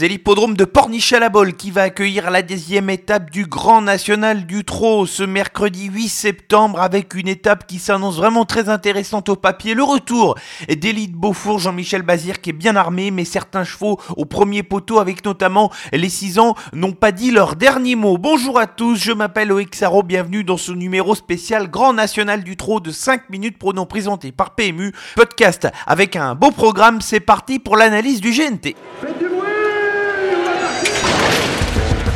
C'est l'hippodrome de pornichet la qui va accueillir la deuxième étape du Grand National du Trot ce mercredi 8 septembre avec une étape qui s'annonce vraiment très intéressante au papier. Le retour d'Élite Beaufour, Jean-Michel Bazir qui est bien armé, mais certains chevaux au premier poteau avec notamment les 6 ans n'ont pas dit leur dernier mot. Bonjour à tous, je m'appelle Sarro, bienvenue dans ce numéro spécial Grand National du Trot de 5 minutes pronom présenté par PMU. Podcast avec un beau programme, c'est parti pour l'analyse du GNT.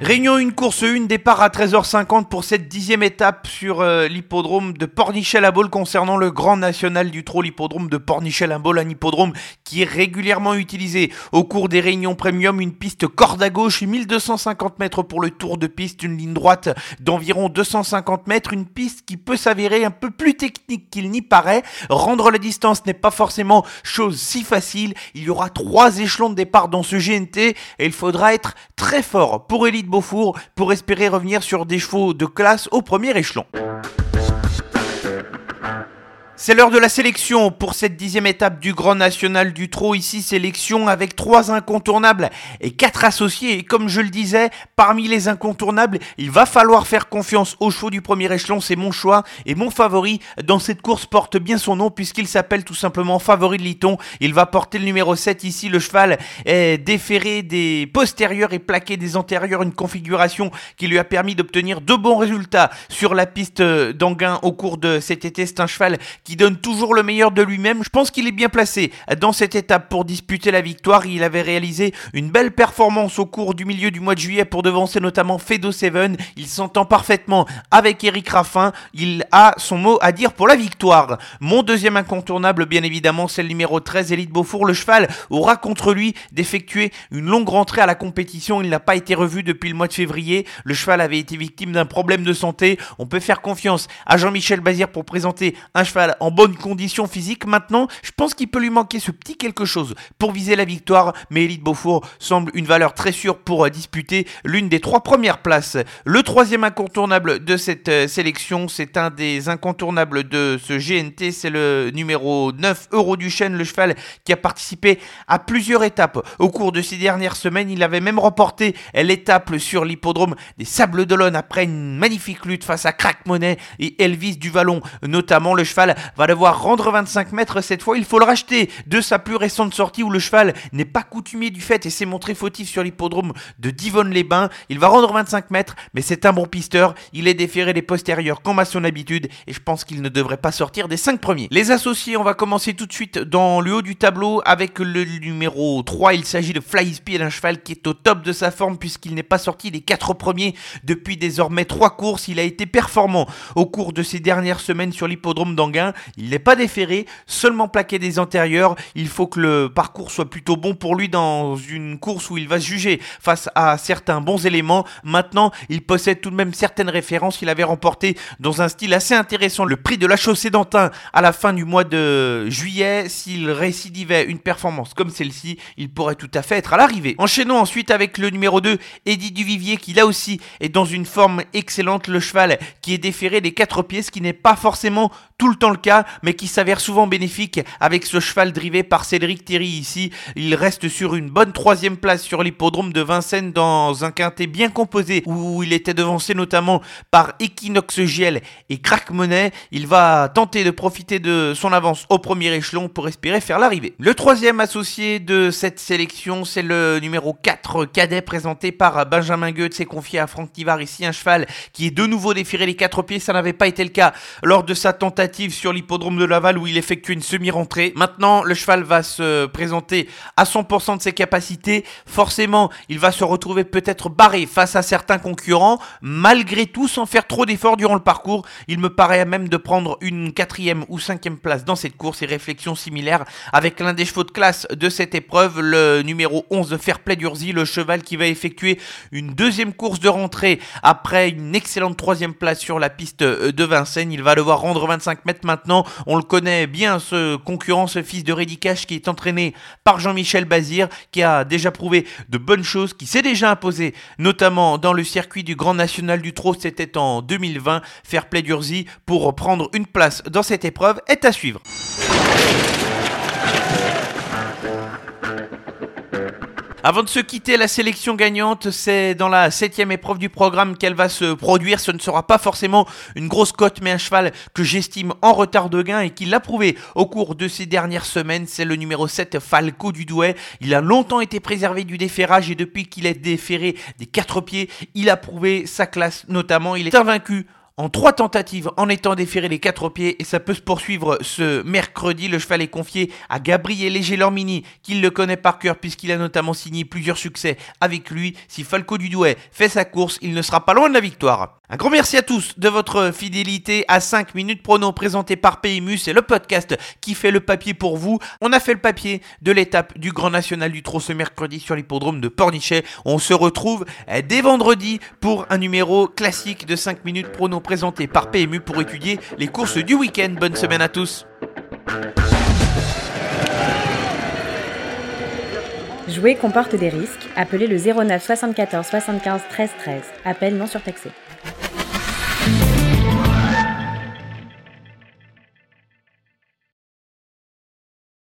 Réunion une course une départ à 13h50 pour cette dixième étape sur euh, l'hippodrome de pornichet la concernant le Grand National du Trot, l'hippodrome de pornichet la un hippodrome qui est régulièrement utilisé. Au cours des réunions premium, une piste corde à gauche, 1250 mètres pour le tour de piste, une ligne droite d'environ 250 mètres, une piste qui peut s'avérer un peu plus technique qu'il n'y paraît. Rendre la distance n'est pas forcément chose si facile, il y aura trois échelons de départ dans ce GNT et il faudra être très fort. Pour Elite Beaufour pour espérer revenir sur des chevaux de classe au premier échelon. C'est l'heure de la sélection pour cette dixième étape du Grand National du Trot. Ici, sélection avec trois incontournables et quatre associés. Et comme je le disais, parmi les incontournables, il va falloir faire confiance aux chevaux du premier échelon. C'est mon choix et mon favori dans cette course porte bien son nom puisqu'il s'appelle tout simplement Favori de Liton. Il va porter le numéro 7 ici. Le cheval est déféré des postérieurs et plaqué des antérieurs. Une configuration qui lui a permis d'obtenir de bons résultats sur la piste d'Anguin au cours de cet été. C'est un cheval qui donne toujours le meilleur de lui-même. Je pense qu'il est bien placé dans cette étape pour disputer la victoire. Il avait réalisé une belle performance au cours du milieu du mois de juillet pour devancer notamment Fedo Seven. Il s'entend parfaitement avec Eric Raffin. Il a son mot à dire pour la victoire. Mon deuxième incontournable, bien évidemment, c'est le numéro 13, Elite Beaufour. Le cheval aura contre lui d'effectuer une longue rentrée à la compétition. Il n'a pas été revu depuis le mois de février. Le cheval avait été victime d'un problème de santé. On peut faire confiance à Jean-Michel Bazir pour présenter un cheval en bonne condition physique. Maintenant, je pense qu'il peut lui manquer ce petit quelque chose pour viser la victoire, mais Elite Beaufour semble une valeur très sûre pour euh, disputer l'une des trois premières places. Le troisième incontournable de cette euh, sélection, c'est un des incontournables de ce GNT, c'est le numéro 9, Euro du Chêne, le cheval qui a participé à plusieurs étapes. Au cours de ces dernières semaines, il avait même remporté l'étape sur l'hippodrome des Sables d'Olonne après une magnifique lutte face à Crack Monet et Elvis du Vallon. Notamment, le cheval va devoir rendre 25 mètres cette fois. Il faut le racheter de sa plus récente sortie où le cheval n'est pas coutumier du fait et s'est montré fautif sur l'hippodrome de Divonne-les-Bains. Il va rendre 25 mètres, mais c'est un bon pisteur. Il est déféré des postérieurs comme à son habitude et je pense qu'il ne devrait pas sortir des 5 premiers. Les associés, on va commencer tout de suite dans le haut du tableau avec le numéro 3. Il s'agit de Fly Speed, un cheval qui est au top de sa forme puisqu'il n'est pas sorti des 4 premiers depuis désormais 3 courses. Il a été performant au cours de ces dernières semaines sur l'hippodrome d'Anguin. Il n'est pas déféré, seulement plaqué des antérieurs. Il faut que le parcours soit plutôt bon pour lui dans une course où il va se juger face à certains bons éléments. Maintenant, il possède tout de même certaines références. Il avait remporté dans un style assez intéressant le prix de la chaussée d'Antin à la fin du mois de juillet. S'il récidivait une performance comme celle-ci, il pourrait tout à fait être à l'arrivée. Enchaînons ensuite avec le numéro 2, Eddie Duvivier, qui là aussi est dans une forme excellente. Le cheval qui est déféré des quatre pieds, ce qui n'est pas forcément tout le temps le cas, mais qui s'avère souvent bénéfique avec ce cheval drivé par Cédric Thierry ici. Il reste sur une bonne troisième place sur l'hippodrome de Vincennes dans un quintet bien composé où il était devancé notamment par Equinox Giel et Crack Monet. Il va tenter de profiter de son avance au premier échelon pour espérer faire l'arrivée. Le troisième associé de cette sélection, c'est le numéro 4 cadet présenté par Benjamin Goethe. C'est confié à Franck Tivard ici, un cheval qui est de nouveau déféré les quatre pieds. Ça n'avait pas été le cas lors de sa tentative sur l'hippodrome de Laval où il effectue une semi-rentrée. Maintenant, le cheval va se présenter à 100% de ses capacités. Forcément, il va se retrouver peut-être barré face à certains concurrents. Malgré tout, sans faire trop d'efforts durant le parcours, il me paraît même de prendre une quatrième ou cinquième place dans cette course et réflexion similaire avec l'un des chevaux de classe de cette épreuve, le numéro 11 de Fairplay d'Urzy, le cheval qui va effectuer une deuxième course de rentrée après une excellente troisième place sur la piste de Vincennes. Il va devoir rendre 25 5 mètres maintenant. On le connaît bien, ce concurrent, ce fils de Rédicache qui est entraîné par Jean-Michel Bazir, qui a déjà prouvé de bonnes choses, qui s'est déjà imposé, notamment dans le circuit du Grand National du Trot, c'était en 2020. Fair play d'Urzi pour prendre une place dans cette épreuve est à suivre. Avant de se quitter, la sélection gagnante, c'est dans la septième épreuve du programme qu'elle va se produire. Ce ne sera pas forcément une grosse cote, mais un cheval que j'estime en retard de gain et qui l'a prouvé au cours de ces dernières semaines. C'est le numéro 7, Falco du Douai. Il a longtemps été préservé du déferrage et depuis qu'il est déféré des quatre pieds, il a prouvé sa classe notamment. Il est invaincu en trois tentatives en étant déféré les quatre pieds et ça peut se poursuivre ce mercredi. Le cheval est confié à Gabriel Gélormini qui le connaît par cœur puisqu'il a notamment signé plusieurs succès avec lui. Si Falco Dudouet fait sa course, il ne sera pas loin de la victoire. Un grand merci à tous de votre fidélité à 5 minutes prono présenté par PMU. C'est le podcast qui fait le papier pour vous. On a fait le papier de l'étape du Grand National du Trot ce mercredi sur l'hippodrome de Pornichet. On se retrouve dès vendredi pour un numéro classique de 5 minutes prono présenté par PMU pour étudier les courses du week-end. Bonne semaine à tous. Jouer comporte des risques. Appelez le 09 74 75 13 13. Appel non surtaxé.